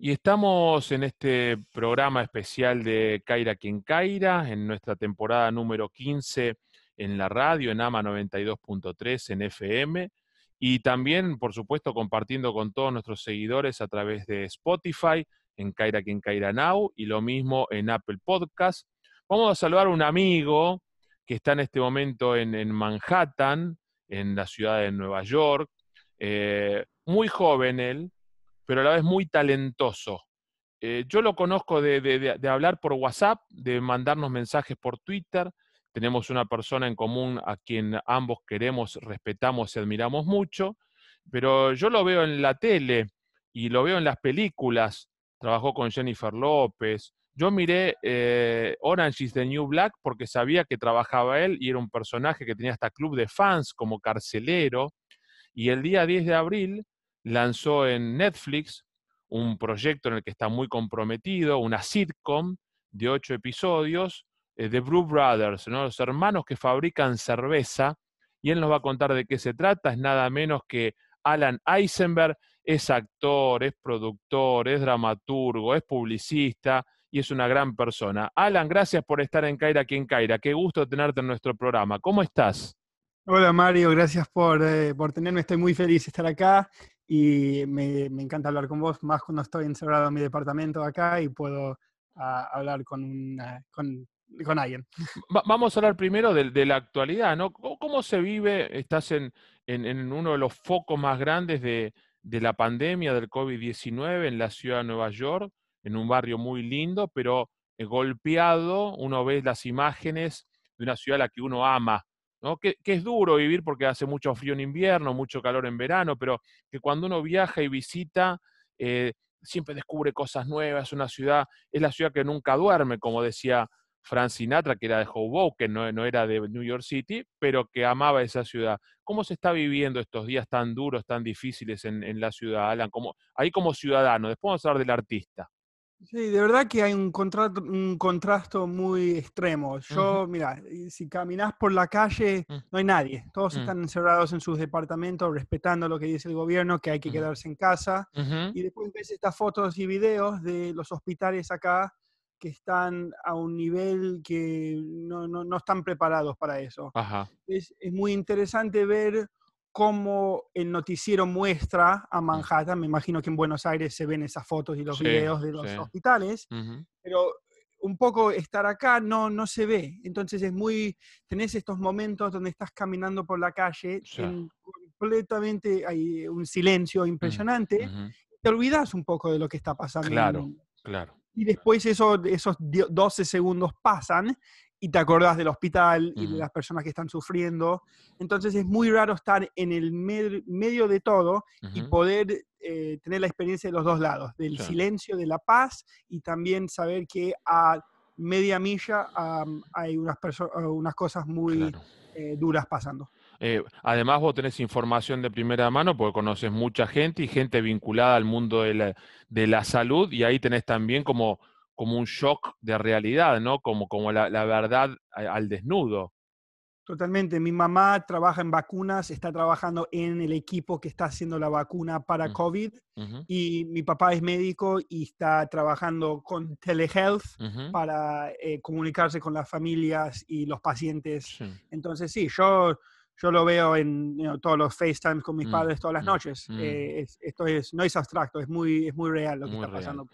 Y estamos en este programa especial de Caira quien Caira, en nuestra temporada número 15 en la radio, en AMA 92.3, en FM, y también, por supuesto, compartiendo con todos nuestros seguidores a través de Spotify, en Caira quien Caira Now, y lo mismo en Apple Podcast. Vamos a saludar a un amigo que está en este momento en, Manhattan, en la ciudad de Nueva York, eh, muy joven él, pero a la vez muy talentoso. Eh, yo lo conozco de, hablar por WhatsApp, de mandarnos mensajes por Twitter. Tenemos una persona en común a quien ambos queremos, respetamos y admiramos mucho, pero yo lo veo en la tele y lo veo en las películas. Trabajó con Jennifer López. Yo miré eh, Orange is the New Black porque sabía que trabajaba él y era un personaje que tenía hasta club de fans como carcelero. Y el día 10 de abril lanzó en Netflix un proyecto en el que está muy comprometido, una sitcom de ocho episodios eh, de Brew Brothers, los hermanos que fabrican cerveza, y él nos va a contar de qué se trata, es nada menos que Alan Eisenberg, es actor, es productor, es dramaturgo, es publicista y es una gran persona. Alan, gracias por estar en Caira aquí en Caira, qué gusto tenerte en nuestro programa. ¿Cómo estás? Hola Mario, gracias por, eh, por tenerme, estoy muy feliz de estar acá y me, encanta hablar con vos, más cuando estoy encerrado en mi departamento acá y puedo ah, hablar con, con, alguien. vamos a hablar primero de, la actualidad, ¿no? ¿Cómo, se vive? Estás en, en, uno de los focos más grandes de, de la pandemia del COVID-19 en la ciudad de Nueva York, en un barrio muy lindo, pero eh, golpeado, uno ve las imágenes de una ciudad a la que uno ama, que, es duro vivir porque hace mucho frío en invierno, mucho calor en verano, pero que cuando uno viaja y visita, eh, siempre descubre cosas nuevas, una ciudad, es la ciudad que nunca duerme, como decía Frank Sinatra, que era de Hoboken, no, no era de New York City, pero que amaba esa ciudad. ¿Cómo se está viviendo estos días tan duros, tan difíciles en, la ciudad, Alan? Como, ahí como ciudadano, después vamos a hablar del artista. Sí, de verdad que hay un, contrato, un contraste muy extremo. Yo, mira, si caminas por la calle, mm. no hay nadie. Todos mm. están encerrados en sus departamentos, respetando lo que dice el gobierno, que hay que quedarse en casa. Y después ves estas fotos y videos de los hospitales acá que están a un nivel que no, no, no están preparados para eso. Es, es muy interesante ver cómo el noticiero muestra a mm. Manhattan, me imagino que en Buenos Aires se ven esas fotos y los videos de los hospitales, pero un poco estar acá no, no se ve. Entonces es muy, tenés estos momentos donde estás caminando por la calle, completamente hay un silencio mm, impresionante, te olvidas un poco de lo que está pasando. Claro, claro. Y después eso, esos 12 segundos pasan y te acordás del hospital y de las personas que están sufriendo. Entonces es muy raro estar en el medio de todo y poder eh, tener la experiencia de los dos lados, del silencio, de la paz y también saber que a media milla hay unas, unas cosas muy eh, duras pasando. Eh, además, vos tenés información de primera mano porque conoces mucha gente y gente vinculada al mundo de la, de la salud y ahí tenés también como como un shock de realidad, ¿no? Como, como la, verdad al desnudo. Totalmente. Mi mamá trabaja en vacunas, está trabajando en el equipo que está haciendo la vacuna para COVID y mi papá es médico y está trabajando con telehealth para eh, comunicarse con las familias y los pacientes. Entonces, sí, yo, yo lo veo en todos los FaceTimes con mis mm, padres todas las mm, noches. Mm. Eh, esto es, no es abstracto, es muy, es muy real lo que está pasando.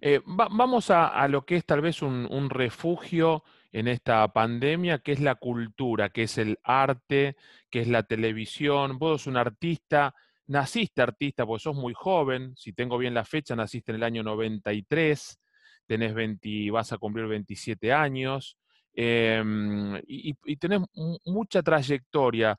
Eh, vamos a, lo que es tal vez un, refugio en esta pandemia, que es la cultura, que es el arte, que es la televisión. Vos sos un artista, naciste artista porque sos muy joven, si tengo bien la fecha, naciste en el año 93, tenés 20, vas a cumplir 27 años, em, y, tenés mucha trayectoria,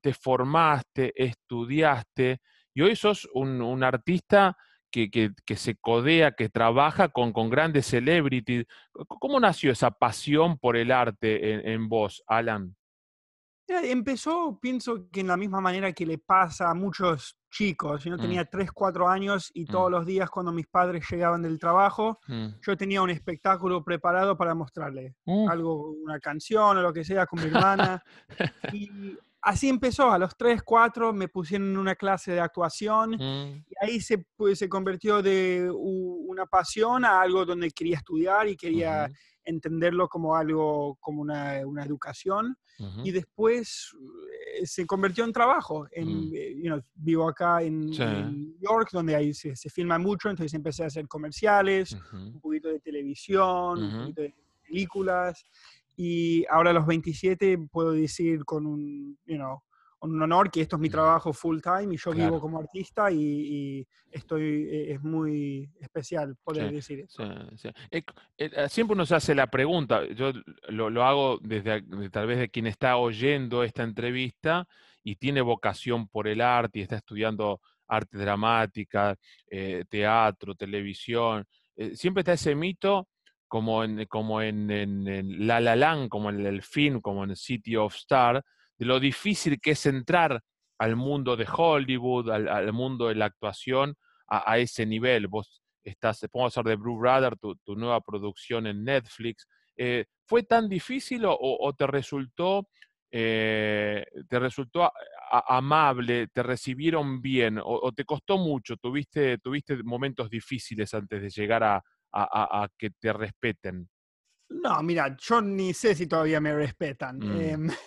te formaste, estudiaste, y hoy sos un artista que, se codea, que trabaja con, con, grandes celebrities. ¿Cómo nació esa pasión por el arte en, vos, Alan? Empezó, pienso que en la misma manera que le pasa a muchos chicos. Yo mm. tenía 3, 4 años y todos mm. los días cuando mis padres llegaban del trabajo, mm. yo tenía un espectáculo preparado para mostrarle. Uh. Algo, una canción o lo que sea con mi hermana. y así empezó, a los 3, 4 me pusieron en una clase de actuación mm. y ahí se, pues, se convirtió de una pasión a algo donde quería estudiar y quería entenderlo como algo, como una, educación. Y después eh, se convirtió en trabajo. En, Mm. eh, vivo acá en, Sí. New York, donde ahí se, se filma mucho, entonces empecé a hacer comerciales, un poquito de televisión, un poquito de películas. Y ahora a los 27 puedo decir con un, you know, un honor que esto es mi trabajo full time y yo Claro. vivo como artista y, y estoy, eh, es muy especial poder Sí, decir eso. Sí, sí. Eh, eh, siempre uno se hace la pregunta, yo lo, lo hago desde tal vez de quien está oyendo esta entrevista y tiene vocación por el arte y está estudiando arte dramática, eh, teatro, televisión. eh, siempre está ese mito como en, como en, La La Land, como en el film, como en City of Star, de lo difícil que es entrar al mundo de Hollywood, al, al mundo de la actuación a, a ese nivel. Vos estás, podemos hablar de Blue Brother, tu, tu nueva producción en Netflix. Eh, ¿Fue tan difícil o, te resultó, eh, te resultó a- a- amable, te recibieron bien o, o te costó mucho? ¿Tuviste, ¿Tuviste momentos difíciles antes de llegar a, a- a- a que te respeten? No, mira, yo ni sé si todavía me respetan. Mm. Em,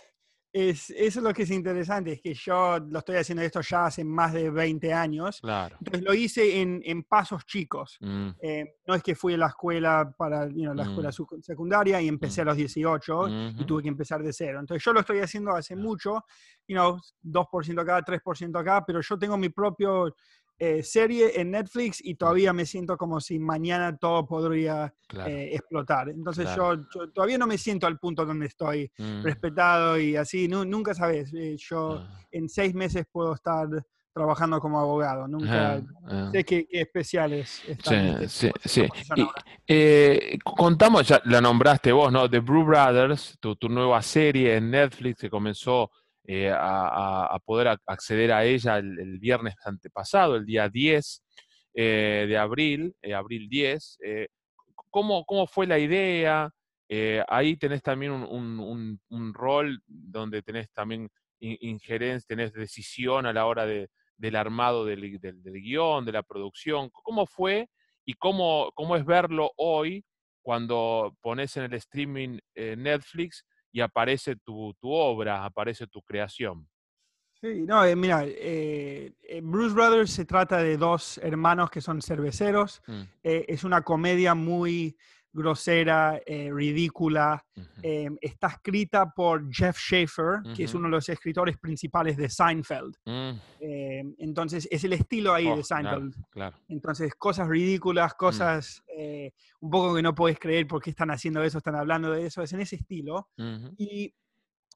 es, eso es lo que es interesante, es que yo lo estoy haciendo esto ya hace más de 20 años. Claro. Entonces lo hice en, en pasos chicos. Mm, Eh, no es que fui a la escuela para you know, la escuela Mm. secu- secundaria y empecé a los 18 y tuve que empezar de cero. Entonces yo lo estoy haciendo hace mucho, you know, 2% acá, 3% acá, pero yo tengo mi propio eh, serie en Netflix y todavía me siento como si mañana todo podría claro. eh, explotar. Entonces Claro. yo, yo todavía no me siento al punto donde estoy Mm, respetado y así, nu- nunca sabes, eh, yo ah, en seis meses puedo estar trabajando como abogado, nunca ah, ah. sé qué, qué especial es estar en Sí, sí, sí. Y, contamos, ya la nombraste vos, ¿no? The Blue Brothers, tu, tu nueva serie en Netflix que comenzó eh, a, poder ac- acceder a ella el, el viernes antepasado, el día 10 eh, de abril, eh, abril 10. eh, ¿cómo, ¿Cómo fue la idea? Ahí tenés también un, un- un- rol donde tenés también in- injerencia, tenés decisión a la hora de, del armado del, del- del guion, de la producción. ¿Cómo fue y cómo, cómo es verlo hoy cuando pones en el streaming Netflix y aparece tu, tu obra, aparece tu creación? Sí, no, eh, mira, eh, eh, Bruce Brothers se trata de dos hermanos que son cerveceros. Mm, eh, es una comedia muy grosera, eh, ridícula. eh, está escrita por Jeff Schaefer, que es uno de los escritores principales de Seinfeld. mm, Eh, entonces, es el estilo ahí oh, de Seinfeld. claro. Entonces, cosas ridículas, Mm. cosas eh, un poco que no puedes creer por qué están haciendo eso, están hablando de eso, es en ese estilo. Y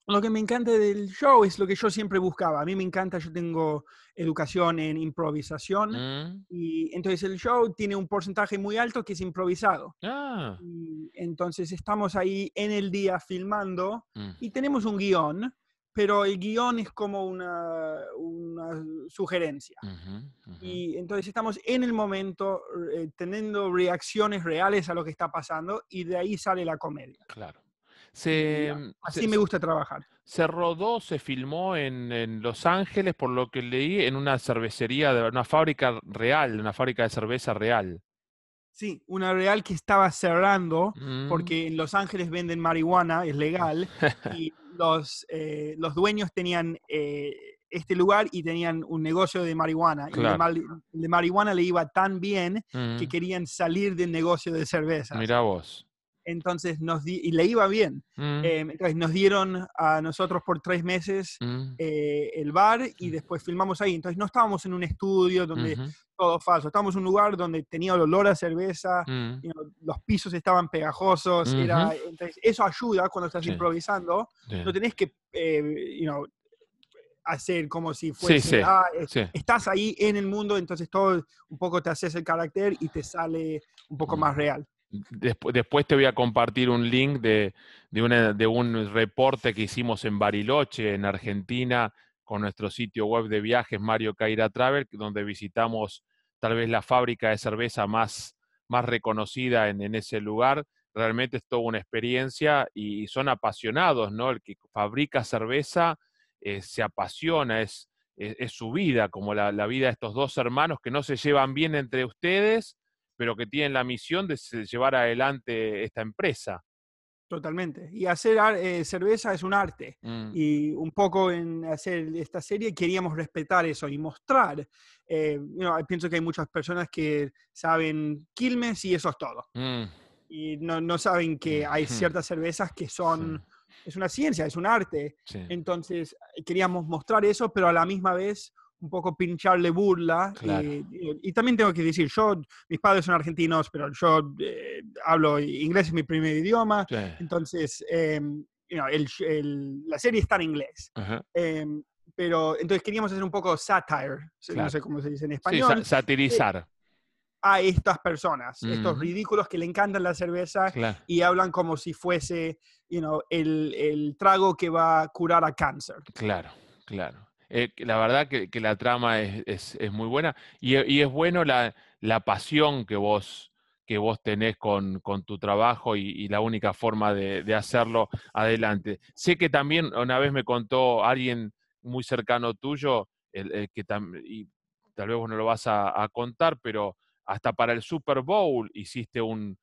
lo que me encanta del show es lo que yo siempre buscaba. A mí me encanta, yo tengo educación en improvisación mm, y entonces el show tiene un porcentaje muy alto que es improvisado. ah, Y entonces estamos ahí en el día filmando mm, y tenemos un guion, pero el guion es como una, una sugerencia. Y entonces estamos en el momento eh, teniendo reacciones reales a lo que está pasando y de ahí sale la comedia. Claro. Y Se, mm, así se- me gusta trabajar. se rodó, se filmó en, en Los Ángeles, por lo que leí, en una cervecería, de una fábrica real, una fábrica de cerveza real. Sí, una real que estaba cerrando Mm, porque en Los Ángeles venden marihuana, es legal, y los, eh, los dueños tenían eh, este lugar y tenían un negocio de marihuana. Y Claro. de, mari- de marihuana le iba tan bien que mm, querían salir del negocio de cerveza. Mirá vos. Entonces nos di- y le iba bien. Mm, Eh, entonces nos dieron a nosotros por tres meses mm, eh, el bar y Mm. después filmamos ahí. Entonces no estábamos en un estudio donde ujú, todo falso, estábamos en un lugar donde tenía el olor a cerveza, mm, you know, los pisos estaban pegajosos, era, entonces eso ayuda cuando estás Sí. improvisando, no tenés que, eh, you know, hacer como si fuese, sí, "Ah, sí. estás ahí en el mundo, entonces todo un poco te haces el carácter y te sale un poco Mm. más real. Despu- después te voy a compartir un link de, de, de un reporte que hicimos en Bariloche, en Argentina, con nuestro sitio web de viajes Mario Caira Travel, donde visitamos tal vez la fábrica de cerveza más, más reconocida en, en ese lugar. Realmente es toda una experiencia y son apasionados, ¿no? El que fabrica cerveza eh, se apasiona, es, es, su vida, como la, vida de estos dos hermanos que no se llevan bien entre ustedes, pero que tienen la misión de llevar adelante esta empresa. Totalmente. Y hacer eh, cerveza es un arte. Mm. Y un poco en hacer esta serie queríamos respetar eso y mostrar. Eh, pienso que hay muchas personas que saben Quilmes y eso es todo. Mm. Y no, no, saben que hay ciertas cervezas que son... Es una ciencia, es un arte. Entonces queríamos mostrar eso, pero a la misma vez un poco pincharle burla. Y, también tengo que decir, yo, mis padres son argentinos, pero yo eh, hablo inglés, es mi primer idioma, entonces em, la serie está en inglés. Em, pero entonces queríamos hacer un poco satire, no sé cómo se dice en español. Sí, satirizar. a estas personas, estos ridículos que le encantan la cerveza y hablan como si fuese you el, el trago que va a curar a cáncer. Claro, claro. Eh, la verdad que, la trama es, muy buena y, es bueno la, pasión que vos, que vos tenés con, tu trabajo y, la única forma de, hacerlo adelante. Sé que también una vez me contó alguien muy cercano tuyo, que y tal vez vos no lo vas a, contar, pero hasta para el Super Bowl hiciste un,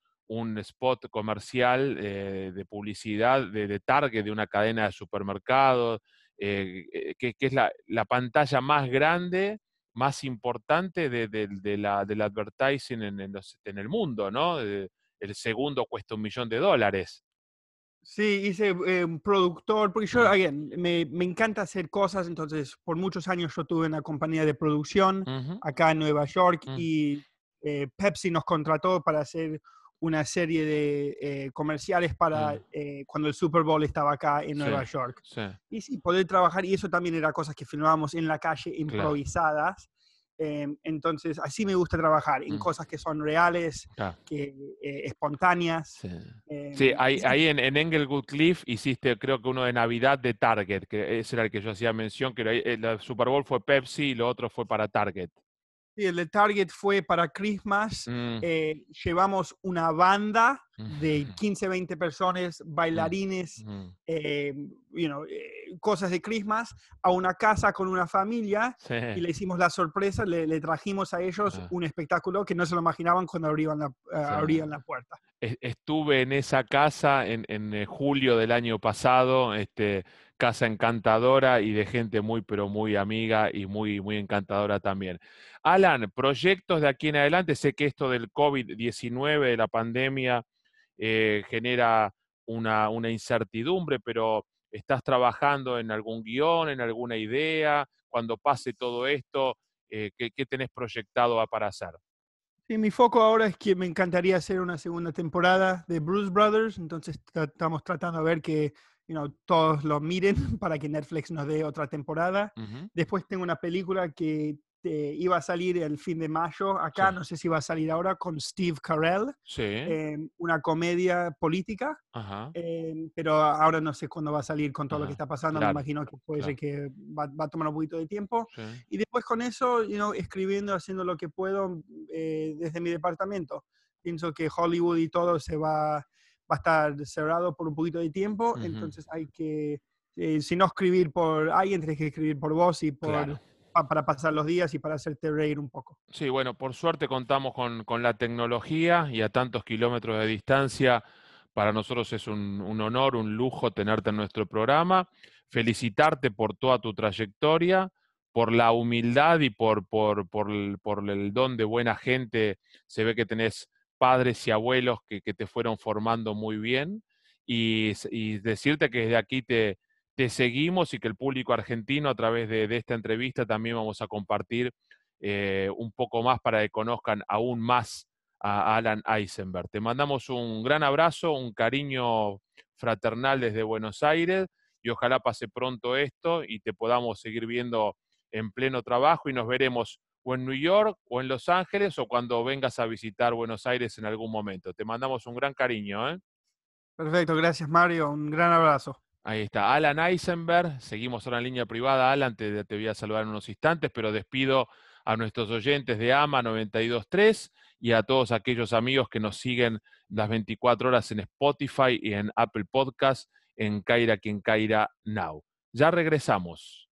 spot comercial eh, de publicidad de, de, Target, de una cadena de supermercados. Eh, eh, que, es la, pantalla más grande, más importante de, la, del advertising en, en, el mundo, ¿no? el segundo cuesta un millón de dólares. Sí, hice eh, un productor, porque yo, again, me, me, encanta hacer cosas, entonces por muchos años yo tuve una compañía de producción acá en Nueva York mm. y Pepsi nos contrató para hacer una serie de eh, comerciales para mm. eh, cuando el Super Bowl estaba acá en Nueva York. Y sí, poder trabajar, y eso también era cosas que filmábamos en la calle, improvisadas. Em, entonces, así me gusta trabajar, en mm. cosas que son reales, que, eh, espontáneas. Sí, em, ahí, ahí en, en, Englewood Cliff hiciste, creo que uno de Navidad de Target, que ese era el que yo hacía mención, que el Super Bowl fue Pepsi y lo otro fue para Target. Sí, el de Target fue para Christmas. Mm. Eh, llevamos una banda de 15, 20 personas, mm, bailarines, eh, eh, cosas de Christmas, a una casa con una familia y le hicimos la sorpresa, le, trajimos a ellos un espectáculo que no se lo imaginaban cuando abrían la, abrían la puerta. Estuve en esa casa en, en julio del año pasado. Este, casa encantadora y de gente muy, pero muy amiga y muy, muy encantadora también. Alan, proyectos de aquí en adelante, sé que esto del COVID-19, de la pandemia, eh, genera una, incertidumbre, pero ¿estás trabajando en algún guion, en alguna idea? Cuando pase todo esto, eh, ¿qué, ¿qué, tenés proyectado para hacer? Sí, mi foco ahora es que me encantaría hacer una segunda temporada de Bruce Brothers, entonces estamos tratando de ver que todos lo miren para que Netflix nos dé otra temporada. Después tengo una película que iba a salir el fin de mayo acá, no sé si va a salir ahora, con Steve Carell, em, una comedia política, em, pero ahora no sé cuándo va a salir con todo lo que está pasando, me imagino que puede que va, a tomar un poquito de tiempo. Y después con eso, escribiendo, haciendo lo que puedo eh, desde mi departamento. Pienso que Hollywood y todo se va va a estar cerrado por un poquito de tiempo, entonces hay que, eh, si no escribir por alguien, tienes que escribir por vos y por, para pasar los días y para hacerte reír un poco. Sí, bueno, por suerte contamos con, con la tecnología y a tantos kilómetros de distancia, para nosotros es un, un, honor, un lujo tenerte en nuestro programa, felicitarte por toda tu trayectoria, por la humildad y por, por, por, el, por el don de buena gente, se ve que tenés padres y abuelos que, te fueron formando muy bien. Y, decirte que desde aquí te, te, seguimos y que el público argentino a través de, esta entrevista también vamos a compartir eh, un poco más para que conozcan aún más a Alan Eisenberg. Te mandamos un gran abrazo, un cariño fraternal desde Buenos Aires y ojalá pase pronto esto y te podamos seguir viendo en pleno trabajo y nos veremos o en New York o en Los Ángeles o cuando vengas a visitar Buenos Aires en algún momento. Te mandamos un gran cariño. ¿eh? Perfecto, gracias Mario, un gran abrazo. Ahí está, Alan Eisenberg, seguimos ahora en línea privada, Alan, te, te voy a saludar en unos instantes, pero despido a nuestros oyentes de AMA 923 y a todos aquellos amigos que nos siguen las 24 horas en Spotify y en Apple Podcast en Caira quien Caira Now. Ya regresamos.